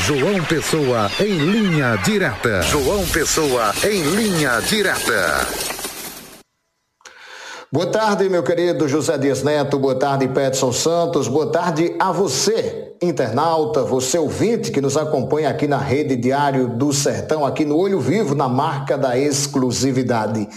João Pessoa em linha direta. João Pessoa em linha direta. Boa tarde, meu querido José Dias Neto. Boa tarde, Petson Santos. Boa tarde a você, internauta, você ouvinte que nos acompanha aqui na Rede Diário do Sertão, aqui no Olho Vivo, na marca da exclusividade.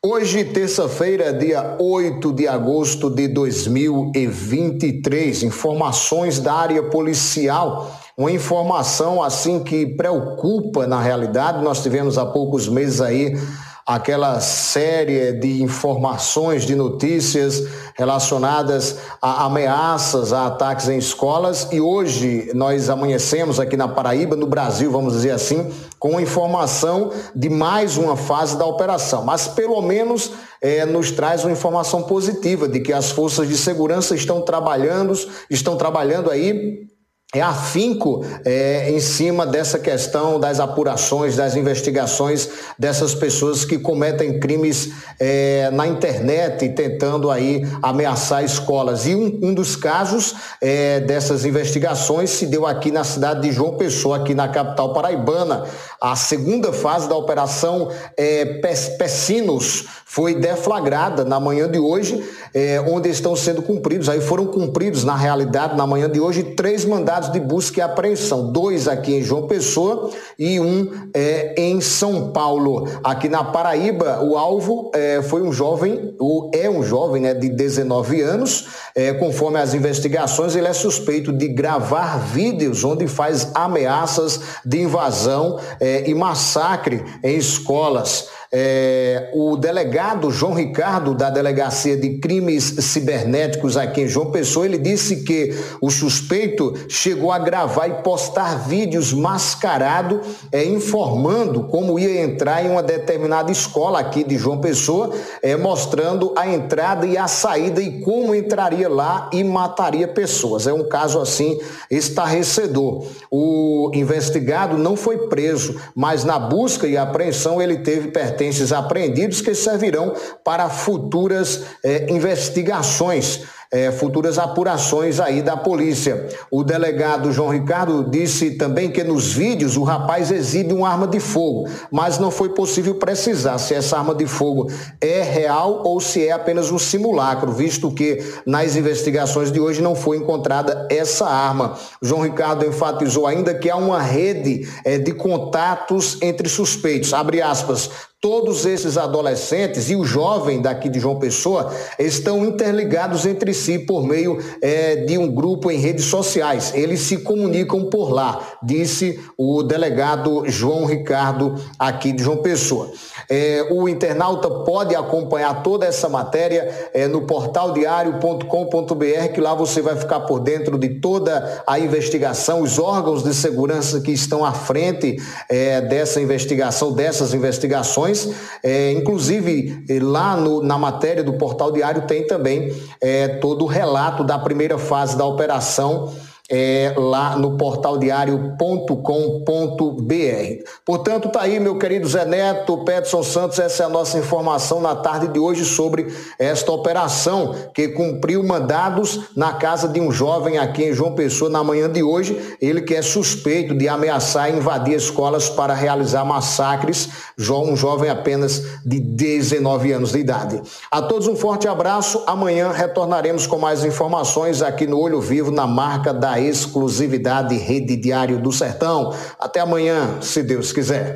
Hoje, terça-feira, dia 8 de agosto de 2023, informações da área policial. Uma informação assim que preocupa na realidade. Nós tivemos há poucos meses aí aquela série de informações, de notícias relacionadas a ameaças, a ataques em escolas e hoje nós amanhecemos aqui na Paraíba, no Brasil, vamos dizer assim, com informação de mais uma fase da operação. Mas pelo menos é, nos traz uma informação positiva de que as forças de segurança estão trabalhando, estão trabalhando aí é afinco é, em cima dessa questão das apurações, das investigações dessas pessoas que cometem crimes é, na internet, tentando aí ameaçar escolas. E um, um dos casos é, dessas investigações se deu aqui na cidade de João Pessoa, aqui na capital paraibana. A segunda fase da operação é, Pessinos foi deflagrada na manhã de hoje, é, onde estão sendo cumpridos, aí foram cumpridos na realidade na manhã de hoje três mandados de busca e apreensão, dois aqui em João Pessoa e um é, em São Paulo. Aqui na Paraíba, o alvo é, foi um jovem, ou é um jovem né, de 19 anos, é, conforme as investigações, ele é suspeito de gravar vídeos onde faz ameaças de invasão é, e massacre em escolas. É, o delegado João Ricardo, da Delegacia de Crimes Cibernéticos aqui em João Pessoa, ele disse que o suspeito chegou a gravar e postar vídeos mascarado, é, informando como ia entrar em uma determinada escola aqui de João Pessoa, é, mostrando a entrada e a saída e como entraria lá e mataria pessoas. É um caso assim estarrecedor. O investigado não foi preso, mas na busca e apreensão ele teve pertences apreendidos que servirão para futuras eh, investigações é, futuras apurações aí da polícia. O delegado João Ricardo disse também que nos vídeos o rapaz exibe uma arma de fogo, mas não foi possível precisar se essa arma de fogo é real ou se é apenas um simulacro, visto que nas investigações de hoje não foi encontrada essa arma. João Ricardo enfatizou ainda que há uma rede é, de contatos entre suspeitos, abre aspas, Todos esses adolescentes e o jovem daqui de João Pessoa estão interligados entre si por meio é, de um grupo em redes sociais. Eles se comunicam por lá, disse o delegado João Ricardo aqui de João Pessoa. É, o internauta pode acompanhar toda essa matéria é, no portaldiario.com.br, que lá você vai ficar por dentro de toda a investigação, os órgãos de segurança que estão à frente é, dessa investigação, dessas investigações é, inclusive, é, lá no, na matéria do Portal Diário tem também é, todo o relato da primeira fase da operação é, lá no portaldiario.com.br. Portanto, tá aí, meu querido Zé Neto, Petson Santos, essa é a nossa informação na tarde de hoje sobre esta operação que cumpriu mandados na casa de um jovem aqui em João Pessoa na manhã de hoje. Ele que é suspeito de ameaçar e invadir escolas para realizar massacres. Um jovem apenas de 19 anos de idade. A todos um forte abraço. Amanhã retornaremos com mais informações aqui no Olho Vivo, na marca da exclusividade Rede Diário do Sertão. Até amanhã, se Deus quiser.